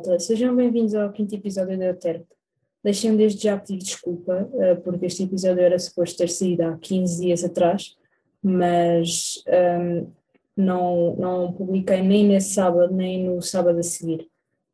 Malta, sejam bem-vindos ao quinto episódio da Euterpe. Deixem-me desde já pedir desculpa, uh, porque este episódio era suposto ter saído há 15 dias atrás, mas um, não, não publiquei nem nesse sábado, nem no sábado a seguir.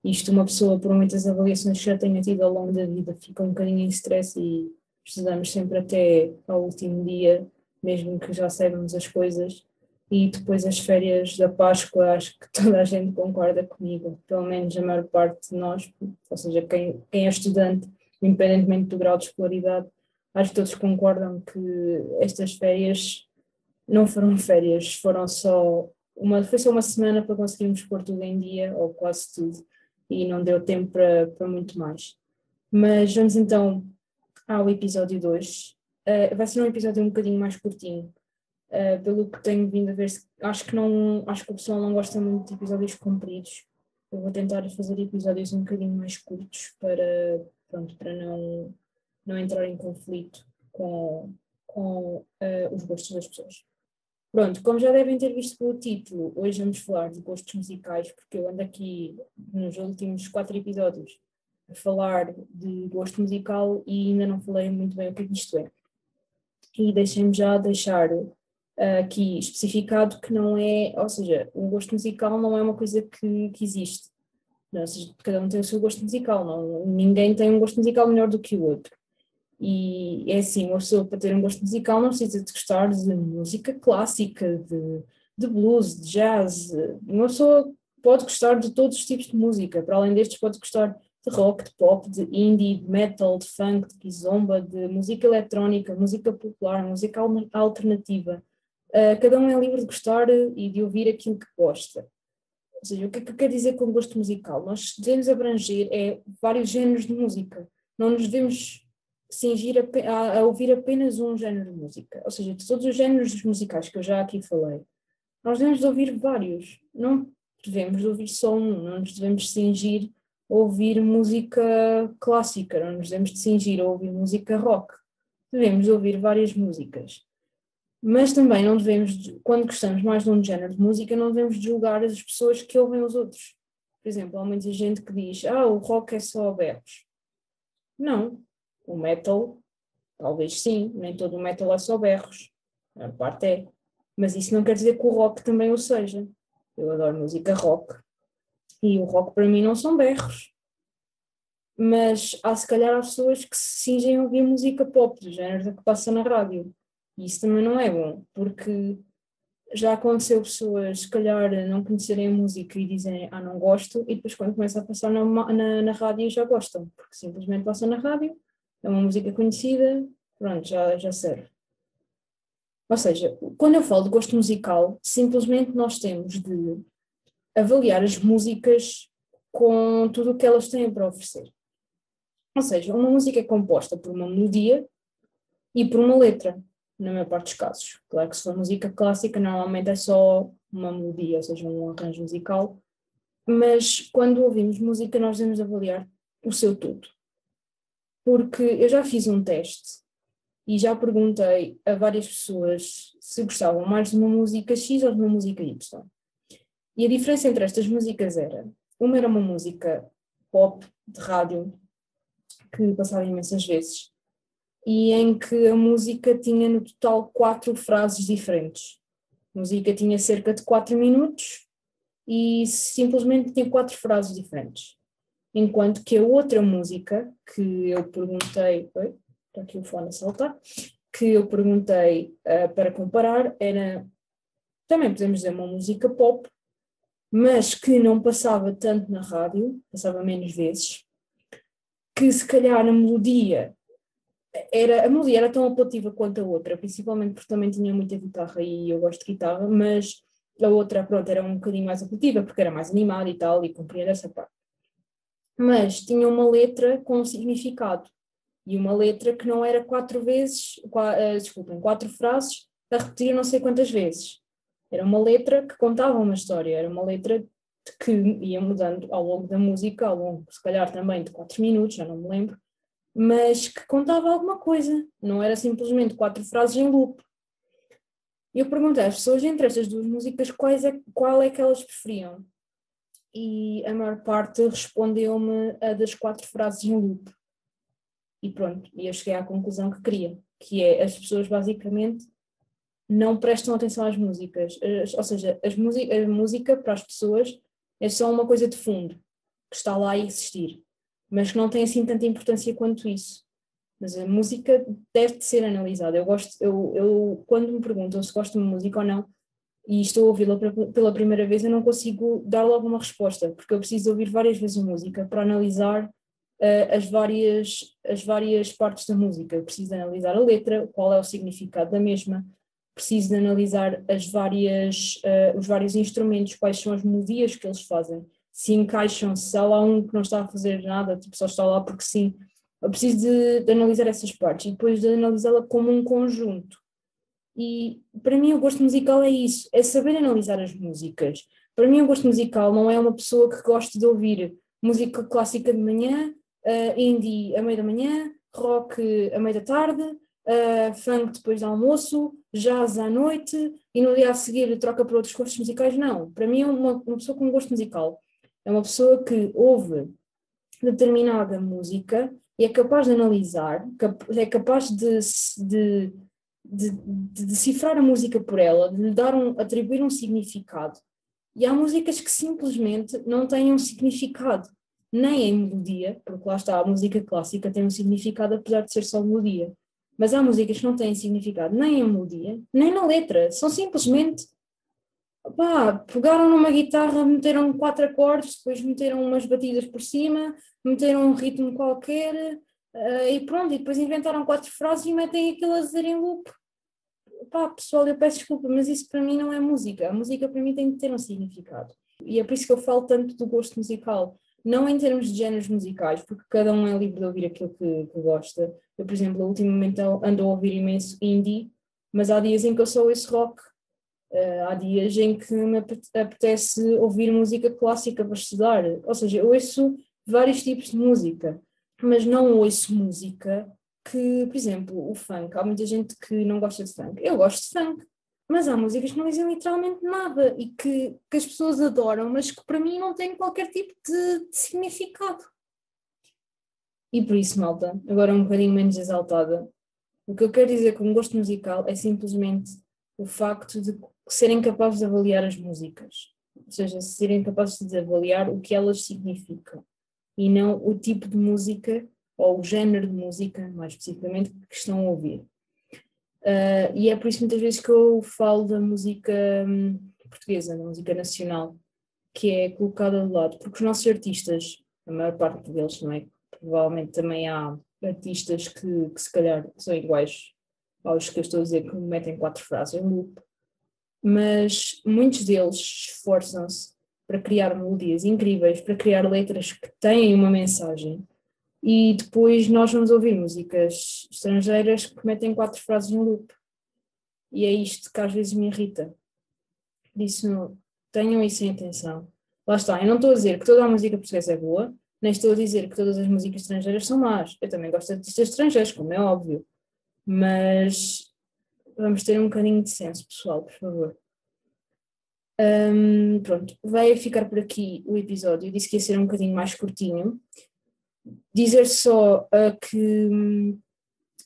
Isto, uma pessoa, por muitas avaliações que já tenha tido ao longo da vida, fica um bocadinho em stress e estudamos sempre até ao último dia, mesmo que já saibamos as coisas e depois as férias da Páscoa, acho que toda a gente concorda comigo, pelo menos a maior parte de nós, ou seja, quem, quem é estudante, independentemente do grau de escolaridade, acho que todos concordam que estas férias não foram férias, foram só uma, foi só uma semana para conseguirmos pôr tudo em dia, ou quase tudo, e não deu tempo para, para muito mais. Mas vamos então ao episódio 2. Uh, eh, vai ser um episódio um bocadinho mais curtinho, Uh, pelo que tenho vindo a ver, acho que não, acho que o pessoal não gosta muito de episódios compridos. Eu vou tentar fazer episódios um bocadinho mais curtos para, pronto, para não, não entrar em conflito com, com uh, os gostos das pessoas. Pronto, como já devem ter visto pelo título, hoje vamos falar de gostos musicais, porque eu ando aqui nos últimos quatro episódios a falar de gosto musical e ainda não falei muito bem o que isto é. E deixem-me já deixar aqui especificado que não é, ou seja, o gosto musical não é uma coisa que, que existe. Não, ou seja, cada um tem o seu gosto musical, não, ninguém tem um gosto musical melhor do que o outro. E é assim, uma pessoa para ter um gosto musical não precisa de gostar de música clássica, de, de blues, de jazz. Uma pessoa pode gostar de todos os tipos de música, para além destes pode gostar de rock, de pop, de indie, de metal, de funk, de kizomba, de música eletrónica, música popular, música alternativa. Uh, cada um é livre de gostar e de ouvir aquilo que gosta. Ou seja, o que é que quer dizer com gosto musical? Nós devemos abranger é, vários géneros de música. Não nos devemos cingir a, a, a, ouvir apenas um género de música. Ou seja, de todos os géneros musicais que eu já aqui falei, nós devemos ouvir vários. Não devemos ouvir só um. Não nos devemos cingir a ouvir música clássica. Não nos devemos cingir a ouvir música rock. Devemos ouvir várias músicas. Mas também não devemos, quando gostamos mais de um género de música, não devemos julgar as pessoas que ouvem os outros. Por exemplo, há muita gente que diz, ah, o rock é só berros. Não. O metal, talvez sim, nem todo o metal é só berros. A parte é. Mas isso não quer dizer que o rock também o seja. Eu adoro música rock. E o rock para mim não são berros. Mas há se calhar pessoas que se cingem a ouvir música pop, do género que passa na rádio. E isso também não é bom, porque já aconteceu pessoas, se calhar, não conhecerem a música e dizem, ah, não gosto, e depois quando começa a passar na, na, na rádio já gostam, porque simplesmente passa na rádio, é uma música conhecida, pronto, já, já serve. Ou seja, quando eu falo de gosto musical, simplesmente nós temos de avaliar as músicas com tudo o que elas têm para oferecer. Ou seja, uma música é composta por uma melodia e por uma letra na maior parte dos casos. Claro que se for música clássica, normalmente é só uma melodia, ou seja, um arranjo musical, mas quando ouvimos música, nós devemos avaliar o seu todo. Porque eu já fiz um teste e já perguntei a várias pessoas se gostavam mais de uma música X ou de uma música Y. E a diferença entre estas músicas era: uma era uma música pop de rádio, que passava imensas vezes, e em que a música tinha no total quatro frases diferentes. A música tinha cerca de quatro minutos e simplesmente tinha quatro frases diferentes. Enquanto que a outra música que eu perguntei, oi, está aqui o fone a saltar, que eu perguntei uh, para comparar era, também podemos dizer uma música pop, mas que não passava tanto na rádio, passava menos vezes, que se calhar a melodia era, a melodia era tão apelativa quanto a outra, principalmente porque também tinha muita guitarra e eu gosto de guitarra, mas a outra, pronto, era um bocadinho mais apelativa porque era mais animada e tal, e cumpria essa parte. Mas tinha uma letra com um significado, e uma letra que não era quatro vezes, quatro, uh, desculpem, quatro frases a repetir não sei quantas vezes. Era uma letra que contava uma história, era uma letra que ia mudando ao longo da música, ao longo, se calhar também de quatro minutos, já não me lembro, mas que contava alguma coisa, não era simplesmente quatro frases em loop. Eu perguntei às pessoas entre estas duas músicas quais é, qual é que elas preferiam. e a maior parte respondeu-me a das quatro frases em loop. E pronto, e eu cheguei à conclusão que queria, que é as pessoas basicamente não prestam atenção às músicas, ou seja, as a música para as pessoas é só uma coisa de fundo, que está lá a existir, mas que não tem assim tanta importância quanto isso. Mas a música deve de ser analisada. Eu gosto, eu, eu quando me perguntam se gosto de música ou não, e estou a ouvi-la pela primeira vez, eu não consigo dar logo uma resposta, porque eu preciso ouvir várias vezes a música para analisar uh, as, várias, as várias partes da música. Eu preciso analisar a letra, qual é o significado da mesma, preciso analisar as várias, uh, os vários instrumentos, quais são as melodias que eles fazem, se encaixam, se há lá um que não está a fazer nada, tipo, só está lá porque sim. Eu preciso de, de analisar essas partes e depois de analisá-la como um conjunto. E para mim o gosto musical é isso, é saber analisar as músicas. Para mim o gosto musical não é uma pessoa que gosta de ouvir música clássica de manhã, uh, indie a meio da manhã, rock a meio da tarde, uh, funk depois do almoço, jazz à noite e no dia a seguir troca para outros gostos musicais. Não, para mim é uma, uma pessoa com gosto musical. É uma pessoa que ouve determinada música e é capaz de analisar, é capaz de, de, de, de decifrar a música por ela, de lhe dar um, atribuir um significado. E há músicas que simplesmente não têm um significado, nem em melodia, porque lá está, a música clássica tem um significado apesar de ser só melodia. Mas há músicas que não têm significado nem em melodia, nem na letra. São simplesmente. Pá, pegaram numa guitarra, meteram quatro acordes, depois meteram umas batidas por cima, meteram um ritmo qualquer uh, e pronto, e depois inventaram quatro frases e metem aquilo a dizer em loop. Pá, pessoal, eu peço desculpa, mas isso para mim não é música. A música para mim tem que ter um significado. E é por isso que eu falo tanto do gosto musical não em termos de géneros musicais, porque cada um é livre de ouvir aquilo que, que gosta. Eu, por exemplo, ultimamente ando a ouvir imenso indie, mas há dias em que eu só ouço rock. Uh, há dias em que me apetece ouvir música clássica para estudar. Ou seja, eu ouço vários tipos de música, mas não ouço música que, por exemplo, o funk. Há muita gente que não gosta de funk. Eu gosto de funk mas há músicas que não dizem literalmente nada e que, que as pessoas adoram, mas que para mim não têm qualquer tipo de, de significado. E por isso, malta, agora um bocadinho menos exaltada, o que eu quero dizer com gosto musical é simplesmente o facto de serem capazes de avaliar as músicas, ou seja, serem capazes de avaliar o que elas significam e não o tipo de música ou o género de música, mais especificamente, que estão a ouvir. Uh, e é por isso muitas vezes que eu falo da música hum, portuguesa, da música nacional, que é colocada de lado, porque os nossos artistas, a maior parte deles, não é? Provavelmente também há artistas que, que se calhar são iguais aos que eu estou a dizer que metem quatro frases em loop, mas muitos deles esforçam-se para criar melodias incríveis, para criar letras que têm uma mensagem e depois nós vamos ouvir músicas estrangeiras que metem quatro frases no loop. E é isto que às vezes me irrita. Por isso, tenham isso em atenção. Lá está, eu não estou a dizer que toda a música portuguesa é boa, nem estou a dizer que todas as músicas estrangeiras são más. Eu também gosto de artistas estrangeiros, como é óbvio. Mas vamos ter um bocadinho de senso, pessoal, por favor. Um, pronto, vai ficar por aqui o episódio. Disse que ia ser um bocadinho mais curtinho, Dizer só uh, que um,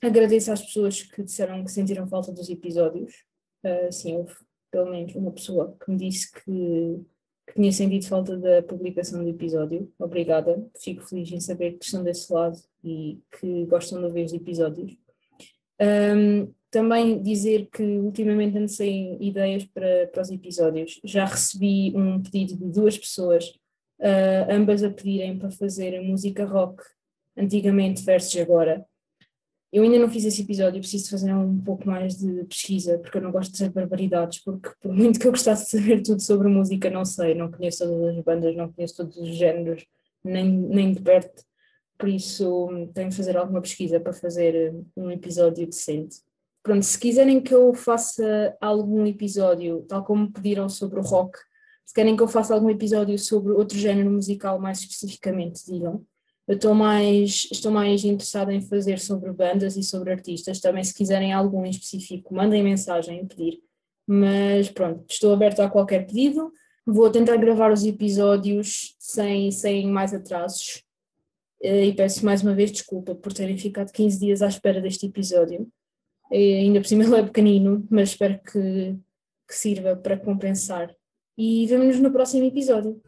agradeço às pessoas que disseram que sentiram falta dos episódios. Uh, sim, houve pelo menos uma pessoa que me disse que, que tinha sentido falta da publicação do episódio. Obrigada, fico feliz em saber que estão desse lado e que gostam de ouvir os episódios. Um, também dizer que ultimamente ando sem ideias para, para os episódios. Já recebi um pedido de duas pessoas uh, ambas a pedirem para fazer música rock antigamente versus agora. Eu ainda não fiz esse episódio, preciso fazer um pouco mais de pesquisa, porque eu não gosto de dizer barbaridades, porque por muito que eu gostasse de saber tudo sobre música, não sei, não conheço todas as bandas, não conheço todos os géneros, nem, nem de perto, por isso tenho de fazer alguma pesquisa para fazer um episódio decente. Pronto, se quiserem que eu faça algum episódio, tal como pediram sobre o rock, se querem que eu faça algum episódio sobre outro género musical mais especificamente, digam. Eu estou mais, estou mais interessada em fazer sobre bandas e sobre artistas. Também, se quiserem algum em específico, mandem mensagem pedir. Mas pronto, estou aberta a qualquer pedido. Vou tentar gravar os episódios sem, sem mais atrasos eh, e peço mais uma vez desculpa por terem ficado 15 dias à espera deste episódio. E ainda por cima ele é pequenino, mas espero que, que sirva para compensar. E vemo-nos no próximo episódio.